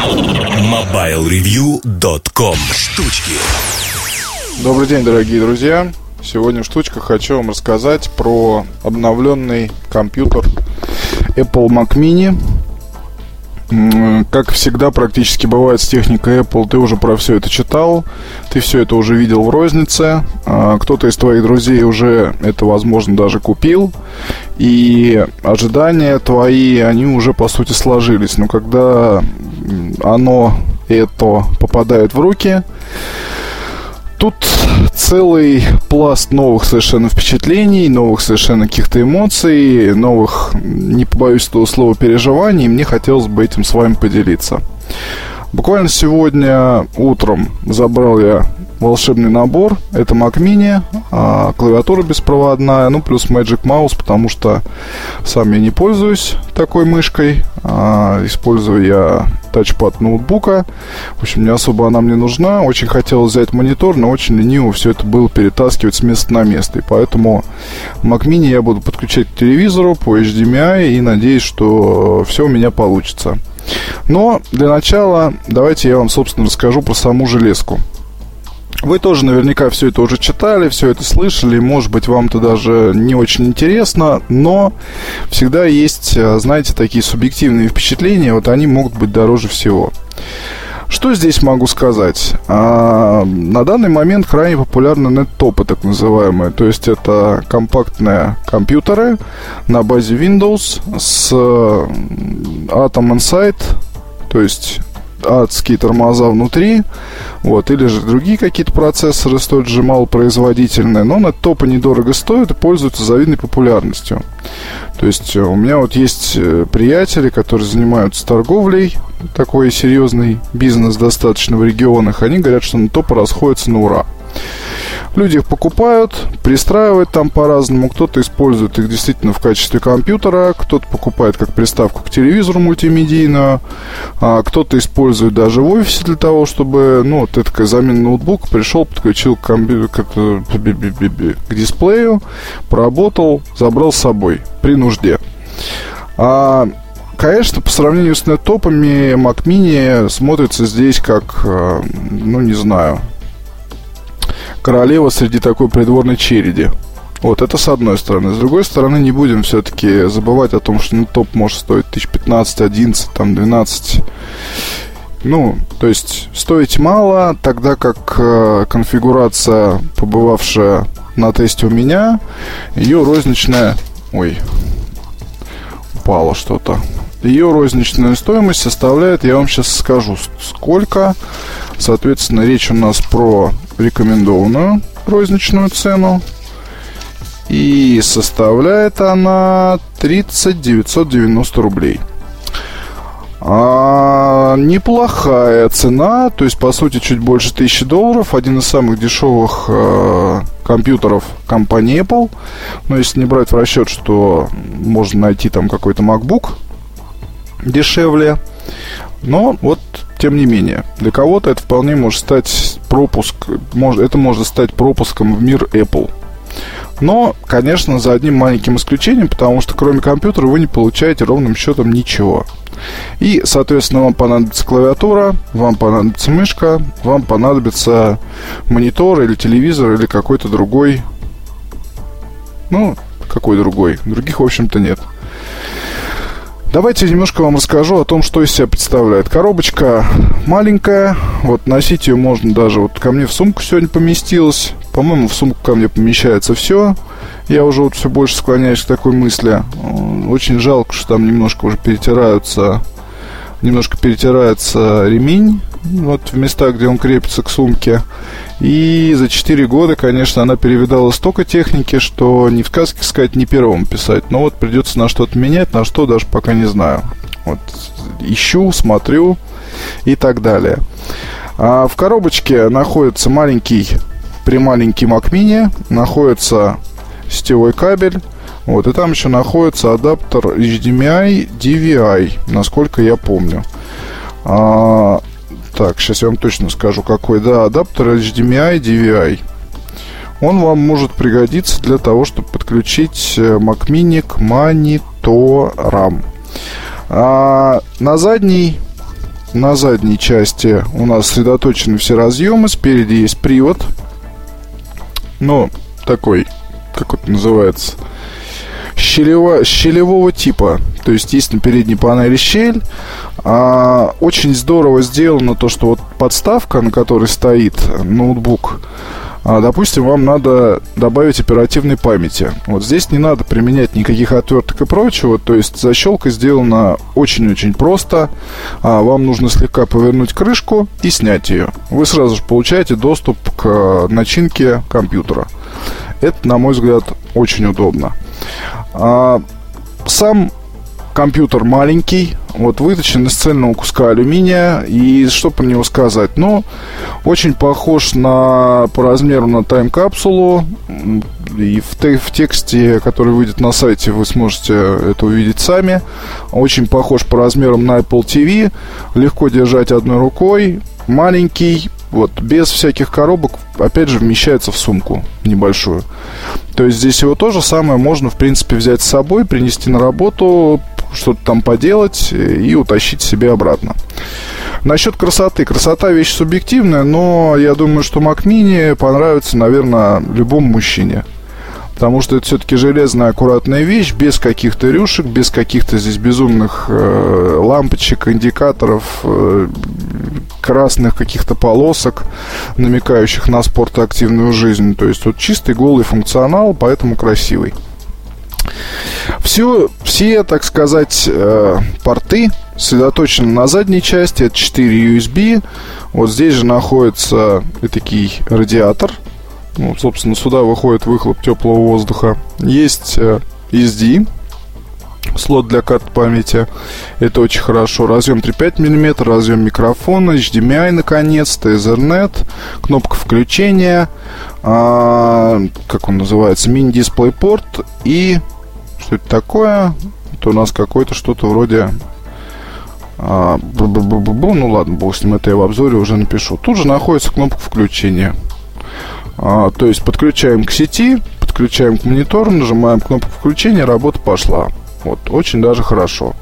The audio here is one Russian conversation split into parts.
MobileReview.com Штучки Добрый день, дорогие друзья. Сегодня в штучках хочу вам рассказать про обновленный компьютер Apple Mac Mini. Как всегда практически бывает с техникой Apple, ты уже про все это читал, ты все это уже видел в рознице, а, кто-то из твоих друзей уже это, возможно, даже купил, и ожидания твои, они уже, по сути, сложились. Но когда оно, это попадает в руки, тут целый пласт новых совершенно впечатлений, новых совершенно каких-то эмоций, новых, не побоюсь этого слова, переживаний. Мне хотелось бы этим с вами поделиться. Буквально сегодня утром забрал я волшебный набор. Это Mac Mini, а, клавиатура беспроводная, ну плюс Magic Mouse, потому что сам я не пользуюсь такой мышкой. А, использую я тачпад ноутбука. В общем, не особо она мне нужна. Очень хотел взять монитор, но очень лениво все это было перетаскивать с места на место. И поэтому Mac Mini я буду подключать к телевизору по HDMI и надеюсь, что все у меня получится. Но для начала давайте я вам, собственно, расскажу про саму железку. Вы тоже наверняка все это уже читали, все это слышали, может быть, вам это даже не очень интересно, но всегда есть, э, знаете, такие субъективные впечатления, вот они могут быть дороже всего. Что здесь могу сказать? А, на данный момент крайне популярны нет-топы, так называемые. То есть это компактные компьютеры на базе Windows с Atom Insight, то есть адские тормоза внутри, вот, или же другие какие-то процессоры столь же малопроизводительные, но на топы недорого стоят и пользуются завидной популярностью. То есть у меня вот есть э, приятели, которые занимаются торговлей, такой серьезный бизнес достаточно в регионах, они говорят, что на топы расходятся на ура. Люди их покупают, пристраивают там по-разному. Кто-то использует их действительно в качестве компьютера, кто-то покупает как приставку к телевизору мультимедийную, а кто-то использует даже в офисе для того, чтобы, ну, вот это замена ноутбука, пришел, подключил к, к, к дисплею, поработал, забрал с собой при нужде. А конечно, по сравнению с нетопами, Mac Mini смотрится здесь как, э, ну, не знаю, королева среди такой придворной череди. Вот, это с одной стороны. С другой стороны, не будем все-таки забывать о том, что ну, топ может стоить 1015, 11, там, 12. Ну, то есть стоить мало, тогда как э, конфигурация, побывавшая на тесте у меня, ее розничная... Ой, упало что-то. Ее розничная стоимость составляет, я вам сейчас скажу, сколько. Соответственно, речь у нас про рекомендованную розничную цену. И составляет она 30 990 рублей. А, неплохая цена, то есть по сути чуть больше 1000 долларов. Один из самых дешевых э, компьютеров компании Apple. Но если не брать в расчет, что можно найти там какой-то MacBook дешевле. Но вот, тем не менее, для кого-то это вполне может стать пропуск, может, это может стать пропуском в мир Apple. Но, конечно, за одним маленьким исключением, потому что кроме компьютера вы не получаете ровным счетом ничего. И, соответственно, вам понадобится клавиатура, вам понадобится мышка, вам понадобится монитор или телевизор или какой-то другой. Ну, какой другой? Других, в общем-то, нет. Давайте немножко вам расскажу о том, что из себя представляет. Коробочка маленькая, вот носить ее можно даже, вот ко мне в сумку сегодня поместилась. По-моему, в сумку ко мне помещается все. Я уже вот все больше склоняюсь к такой мысли. Очень жалко, что там немножко уже перетираются, немножко перетирается ремень вот в местах, где он крепится к сумке. И за 4 года, конечно, она перевидала столько техники, что не в сказке сказать, не первым писать. Но вот придется на что-то менять, на что даже пока не знаю. Вот ищу, смотрю и так далее. А в коробочке находится маленький, прималенький Mac Mini, находится сетевой кабель, вот, и там еще находится адаптер HDMI DVI, насколько я помню. А, так, сейчас я вам точно скажу, какой. Да, адаптер HDMI DVI. Он вам может пригодиться для того, чтобы подключить э, Mac Mini к мониторам. А, на задней на задней части у нас сосредоточены все разъемы. Спереди есть привод. Ну, такой, как это называется, щелево, щелевого типа. То есть есть на передней панели щель. А, очень здорово сделано то, что вот подставка, на которой стоит ноутбук, а, допустим, вам надо добавить оперативной памяти. Вот здесь не надо применять никаких отверток и прочего, то есть защелка сделана очень-очень просто. А, вам нужно слегка повернуть крышку и снять ее. Вы сразу же получаете доступ к начинке компьютера. Это, на мой взгляд, очень удобно. А, сам компьютер маленький, вот выточен из цельного куска алюминия. И что про него сказать? Ну, очень похож на, по размеру на тайм-капсулу. И в, в тексте, который выйдет на сайте, вы сможете это увидеть сами. Очень похож по размерам на Apple TV. Легко держать одной рукой. Маленький, вот, без всяких коробок, опять же, вмещается в сумку небольшую. То есть здесь его тоже самое можно, в принципе, взять с собой, принести на работу, что-то там поделать и утащить себе обратно. Насчет красоты. Красота вещь субъективная, но я думаю, что Mac Mini понравится, наверное, любому мужчине. Потому что это все-таки железная, аккуратная вещь, без каких-то рюшек, без каких-то здесь безумных э, лампочек, индикаторов, э, красных каких-то полосок, намекающих на спортоактивную жизнь. То есть вот чистый голый функционал, поэтому красивый. Все, все, так сказать, э, порты сосредоточены на задней части. Это 4 USB. Вот здесь же находится такой радиатор. Ну, собственно, сюда выходит выхлоп теплого воздуха. Есть э, SD, слот для карт памяти. Это очень хорошо. Разъем 3,5 мм, разъем микрофона, HDMI наконец-то, Ethernet, кнопка включения, а, как он называется, мини-дисплей порт и что это такое? Это у нас какое-то что-то вроде а, ну ладно, бог с ним, это я в обзоре уже напишу. Тут же находится кнопка включения. А, то есть подключаем к сети, подключаем к монитору, нажимаем кнопку включения, работа пошла. Вот, очень даже хорошо.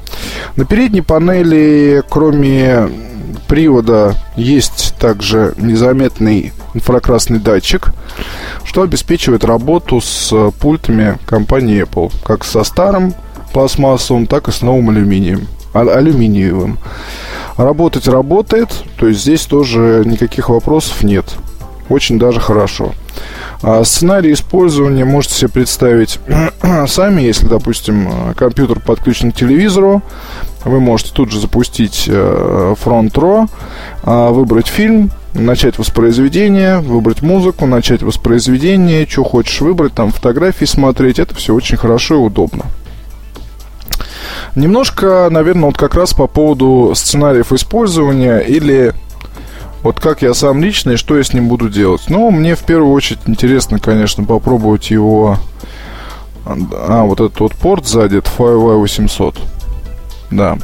На передней панели, кроме привода, есть также незаметный инфракрасный датчик, что обеспечивает работу с пультами компании Apple, как со старым пластмассовым, так и с новым алюминием, а, алюминиевым. Работать работает, то есть здесь тоже никаких вопросов нет. Очень даже хорошо. А сценарий использования можете себе представить сами, если, допустим, компьютер подключен к телевизору, вы можете тут же запустить э, Front Row, а, выбрать фильм, начать воспроизведение, выбрать музыку, начать воспроизведение, что хочешь выбрать, там фотографии смотреть, это все очень хорошо и удобно. Немножко, наверное, вот как раз по поводу сценариев использования или вот как я сам лично и что я с ним буду делать. Ну, мне в первую очередь интересно, конечно, попробовать его... А, вот этот вот порт сзади, это FireWire 800. Да.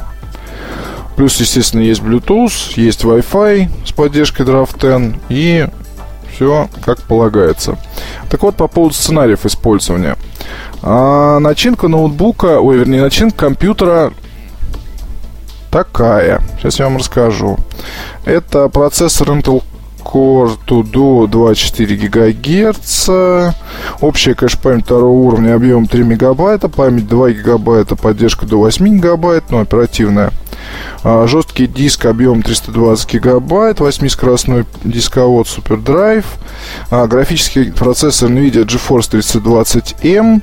Плюс, естественно, есть Bluetooth, есть Wi-Fi с поддержкой Draft 10 и все как полагается. Так вот, по поводу сценариев использования. А, начинка ноутбука, ой, вернее, начинка компьютера такая. Сейчас я вам расскажу. Это процессор Intel Core Tudo 24 ГГц. Общая кэш-память второго уровня объем 3 мегабайта. Память 2 гигабайта, поддержка до 8 гигабайт, но оперативная. А, жесткий диск объем 320 гигабайт, 8-скоростной дисковод SuperDrive. А, графический процессор NVIDIA GeForce 320M.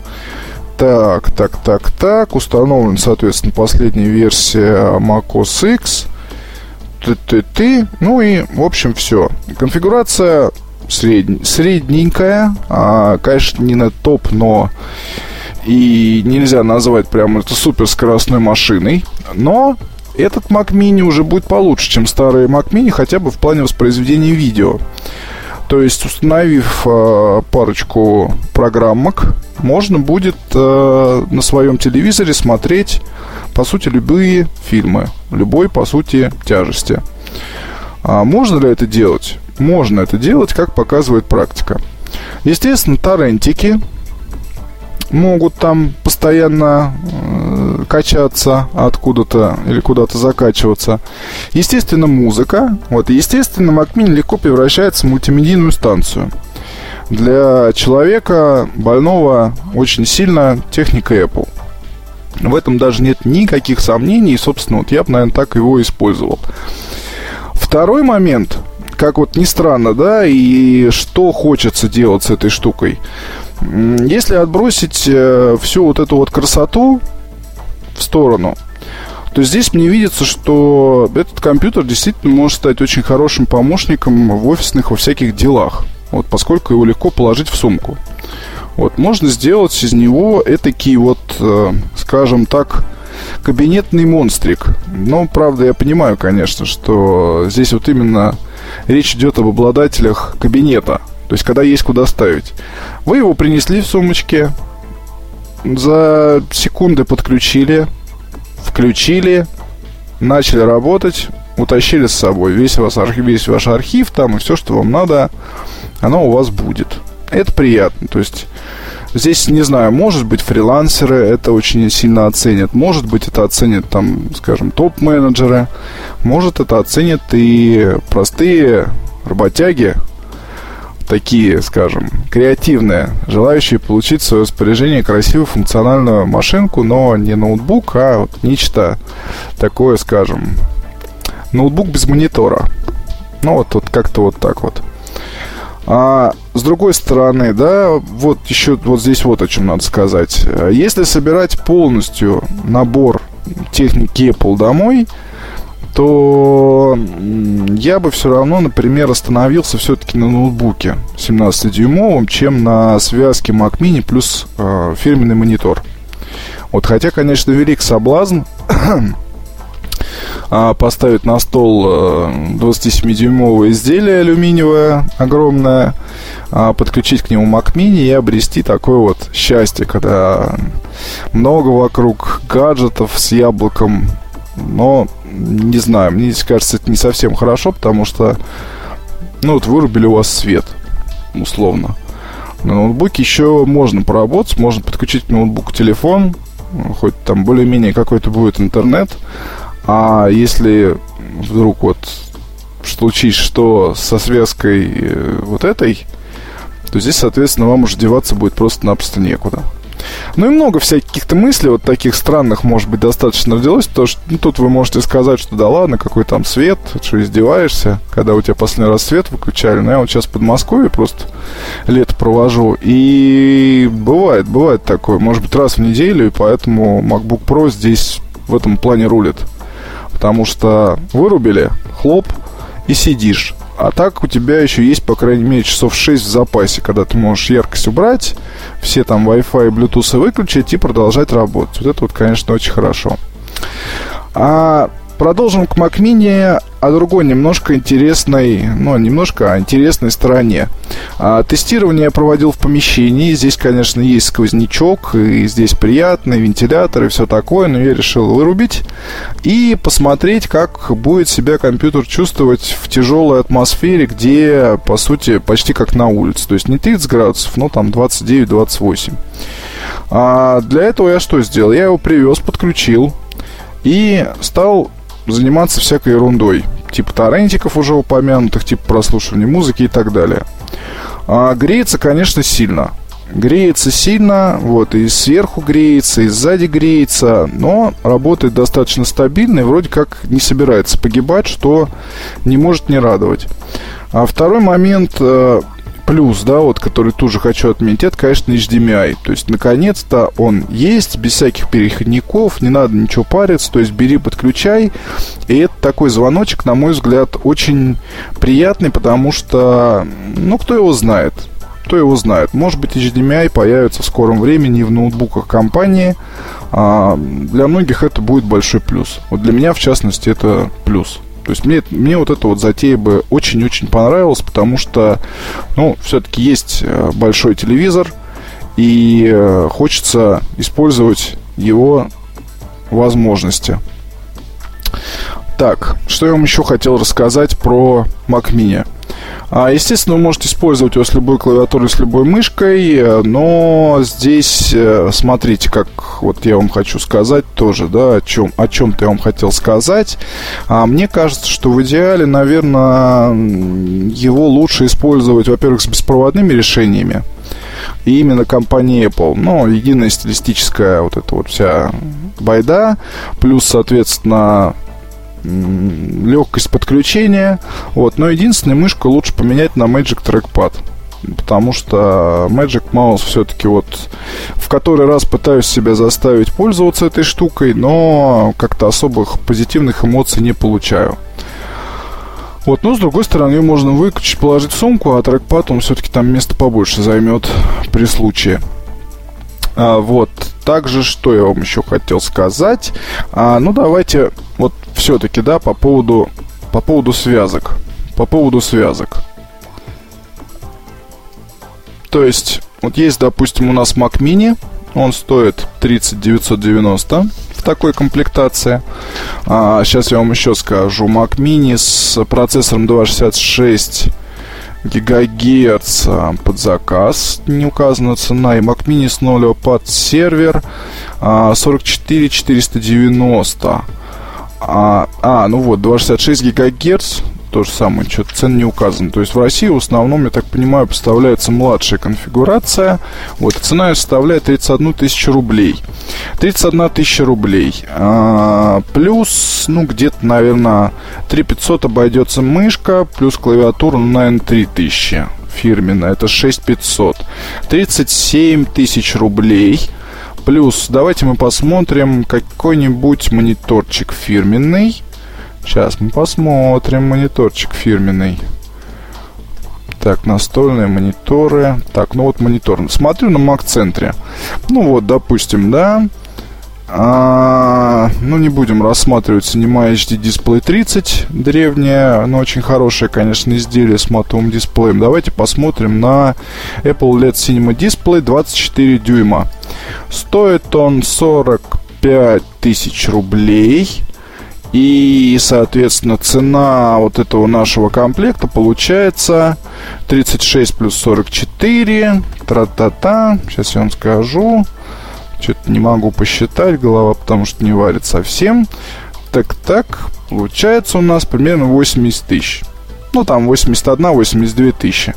Так, так, так, так. Установлен, соответственно, последняя версия macOS X. Ты, ты, ты. Ну и, в общем, все. Конфигурация средь, средненькая. А, конечно, не на топ, но и нельзя назвать прямо это супер скоростной машиной. Но этот Mac Mini уже будет получше, чем старые Mac Mini, хотя бы в плане воспроизведения видео. То есть, установив э, парочку программок, можно будет э, на своем телевизоре смотреть, по сути, любые фильмы, любой, по сути, тяжести. А можно ли это делать? Можно это делать, как показывает практика. Естественно, торрентики могут там постоянно э, качаться откуда-то или куда-то закачиваться. Естественно, музыка. Вот, естественно, Mac Mini легко превращается в мультимедийную станцию. Для человека больного очень сильно техника Apple. В этом даже нет никаких сомнений, и, собственно, вот я бы, наверное, так его использовал. Второй момент, как вот ни странно, да, и что хочется делать с этой штукой. Если отбросить э, всю вот эту вот красоту в сторону, то здесь мне видится, что этот компьютер действительно может стать очень хорошим помощником в офисных во всяких делах. Вот, поскольку его легко положить в сумку. Вот, можно сделать из него этакий вот, э, скажем так, кабинетный монстрик. Но, правда, я понимаю, конечно, что здесь вот именно речь идет об обладателях кабинета. То есть, когда есть куда ставить. Вы его принесли в сумочке, за секунды подключили, включили, начали работать, утащили с собой весь, вас архив, весь ваш архив там и все, что вам надо, оно у вас будет. Это приятно. То есть Здесь, не знаю, может быть, фрилансеры это очень сильно оценят. Может быть, это оценят, там, скажем, топ-менеджеры. Может, это оценят и простые работяги, такие, скажем, креативные, желающие получить в свое распоряжение красивую функциональную машинку, но не ноутбук, а вот нечто такое, скажем, ноутбук без монитора. Ну, вот, вот как-то вот так вот. А с другой стороны, да, вот еще вот здесь вот о чем надо сказать. Если собирать полностью набор техники Apple домой, то я бы все равно, например, остановился все-таки на ноутбуке 17-дюймовом, чем на связке Mac Mini плюс э, фирменный монитор. Вот, хотя, конечно, велик соблазн а, поставить на стол 27-дюймовое э, изделие алюминиевое огромное, а, подключить к нему Mac Mini и обрести такое вот счастье, когда много вокруг гаджетов с яблоком, но не знаю, мне кажется, это не совсем хорошо, потому что, ну вот вырубили у вас свет, условно. На ноутбуке еще можно поработать, можно подключить к ноутбуку телефон, хоть там более-менее какой-то будет интернет, а если вдруг вот случись что со связкой э, вот этой, то здесь, соответственно, вам уже деваться будет просто-напросто некуда. Ну и много всяких-то мыслей вот таких странных, может быть, достаточно родилось, потому что ну, тут вы можете сказать, что да ладно, какой там свет, что издеваешься, когда у тебя последний раз свет выключали. Но я вот сейчас в Подмосковье просто лето провожу, и бывает, бывает такое, может быть, раз в неделю, и поэтому MacBook Pro здесь в этом плане рулит потому что вырубили, хлоп, и сидишь. А так у тебя еще есть, по крайней мере, часов 6 в запасе, когда ты можешь яркость убрать, все там Wi-Fi и Bluetooth выключить и продолжать работать. Вот это вот, конечно, очень хорошо. А Продолжим к Mini о другой немножко интересной, ну, немножко интересной стороне. А, тестирование я проводил в помещении. Здесь, конечно, есть сквознячок, и здесь приятный вентилятор и все такое, но я решил вырубить и посмотреть, как будет себя компьютер чувствовать в тяжелой атмосфере, где, по сути, почти как на улице. То есть не 30 градусов, но там 29-28. А для этого я что сделал? Я его привез, подключил и стал заниматься всякой ерундой. Типа торрентиков уже упомянутых, типа прослушивания музыки и так далее. А греется, конечно, сильно. Греется сильно, вот, и сверху греется, и сзади греется, но работает достаточно стабильно и вроде как не собирается погибать, что не может не радовать. А второй момент, э, плюс, да, вот, который тоже хочу отметить, это, конечно, HDMI. То есть, наконец-то он есть, без всяких переходников, не надо ничего париться, то есть, бери, подключай. И это такой звоночек, на мой взгляд, очень приятный, потому что, ну, кто его знает, кто его знает. Может быть, HDMI появится в скором времени в ноутбуках компании. А для многих это будет большой плюс. Вот для меня, в частности, это плюс. То есть мне, мне вот эта вот затея бы очень-очень понравилась, потому что, ну, все-таки есть э, большой телевизор, и э, хочется использовать его возможности. Так, что я вам еще хотел рассказать про Mac Mini. А, естественно, вы можете использовать его с любой клавиатурой, с любой мышкой, но здесь, э, смотрите, как вот я вам хочу сказать тоже, да, о чем, о чем-то я вам хотел сказать. А мне кажется, что в идеале, наверное, его лучше использовать, во-первых, с беспроводными решениями, и именно компания Apple. Ну, единая стилистическая вот эта вот вся байда, плюс, соответственно, легкость подключения. Вот. Но единственное, мышку лучше поменять на Magic Trackpad. Потому что Magic Mouse все-таки вот в который раз пытаюсь себя заставить пользоваться этой штукой, но как-то особых позитивных эмоций не получаю. Вот, но с другой стороны, ее можно выключить, положить в сумку, а трекпад он все-таки там место побольше займет при случае. А, вот. Также, что я вам еще хотел сказать. А, ну, давайте вот все-таки, да, по поводу, по поводу связок. По поводу связок. То есть, вот есть, допустим, у нас Mac Mini. Он стоит 30 990 в такой комплектации. А, сейчас я вам еще скажу. Mac Mini с процессором 266 гигагерц под заказ, не указана цена, и Mac Mini с 0 под сервер. 44 490. А, а, ну вот, 266 гигагерц, то же самое, что-то цен не указан. То есть в России в основном, я так понимаю, поставляется младшая конфигурация. Вот, цена составляет 31 тысячу рублей. 31 тысяча рублей. А, плюс, ну, где-то, наверное, 3500 обойдется мышка, плюс клавиатура, ну, наверное, 3000 фирменная. Это 6500. 37 тысяч рублей. Плюс, давайте мы посмотрим какой-нибудь мониторчик фирменный. Сейчас мы посмотрим мониторчик фирменный. Так, настольные мониторы. Так, ну вот монитор. Смотрю на Mac-центре. Ну вот, допустим, да. А, ну, не будем рассматривать Cinema HD Display 30. Древнее, но очень хорошее, конечно, изделие с матовым дисплеем. Давайте посмотрим на Apple LED Cinema Display 24 дюйма. Стоит он 45 тысяч рублей. И, соответственно, цена вот этого нашего комплекта получается 36 плюс 44. Тра-та-та. Сейчас я вам скажу. Что-то не могу посчитать, голова потому что не варит совсем. Так-так, получается у нас примерно 80 тысяч. Ну, там 81-82 тысячи.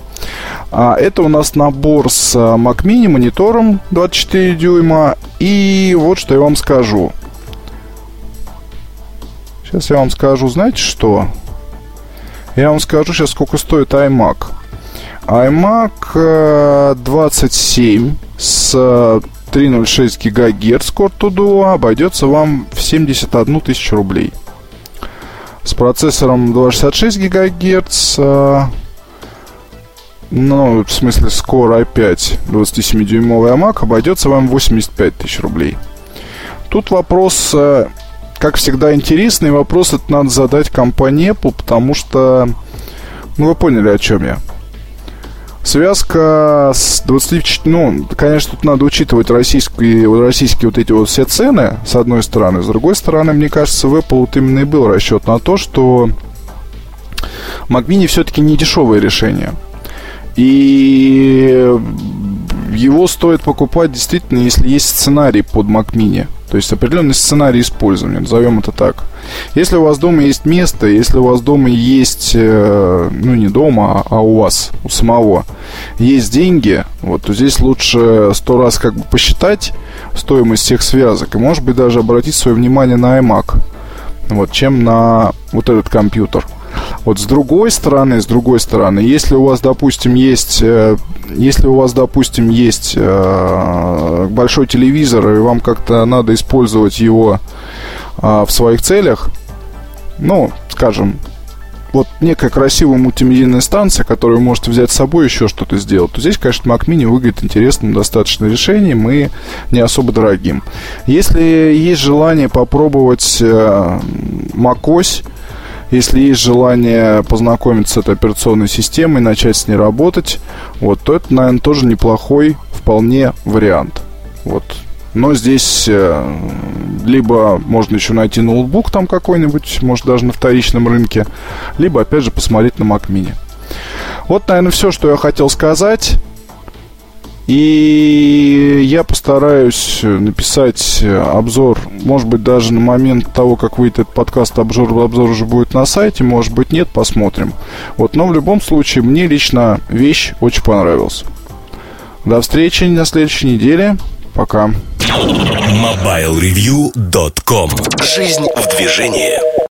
А, это у нас набор с а, Mac Mini монитором 24 дюйма. И вот что я вам скажу. Сейчас я вам скажу, знаете что? Я вам скажу сейчас, сколько стоит iMac. iMac 27 э, с 306 ГГц Core Duo обойдется вам в 71 тысячу рублей. С процессором 266 ГГц, э, ну, в смысле, с Core i5 27-дюймовый iMac обойдется вам 85 тысяч рублей. Тут вопрос э, как всегда, интересный вопрос это надо задать Apple, потому что, ну, вы поняли, о чем я. Связка с 20... Ну, конечно, тут надо учитывать российские, российские вот эти вот все цены, с одной стороны. С другой стороны, мне кажется, в Apple вот именно и был расчет на то, что Mac Mini все-таки не дешевое решение. И его стоит покупать действительно, если есть сценарий под Mac Mini. То есть определенный сценарий использования, назовем это так. Если у вас дома есть место, если у вас дома есть, э, ну не дома, а у вас, у самого, есть деньги, вот, то здесь лучше сто раз как бы посчитать стоимость всех связок и, может быть, даже обратить свое внимание на iMac, вот, чем на вот этот компьютер. Вот с другой стороны, с другой стороны, если у вас, допустим, есть, э, если у вас, допустим, есть э, большой телевизор и вам как-то надо использовать его э, в своих целях, ну, скажем, вот некая красивая мультимедийная станция, которую вы можете взять с собой еще что-то сделать, то здесь, конечно, Mac Mini выглядит интересным достаточно решением и не особо дорогим. Если есть желание попробовать э, macOS, если есть желание познакомиться с этой операционной системой, начать с ней работать, вот, то это, наверное, тоже неплохой вполне вариант. Вот но здесь э, либо можно еще найти ноутбук там какой-нибудь, может даже на вторичном рынке, либо опять же посмотреть на Mac Mini. Вот, наверное, все, что я хотел сказать. И я постараюсь написать обзор, может быть, даже на момент того, как выйдет этот подкаст, обзор, обзор уже будет на сайте, может быть, нет, посмотрим. Вот, но в любом случае, мне лично вещь очень понравилась. До встречи на следующей неделе. Пока. MobileReview.com Жизнь в движении.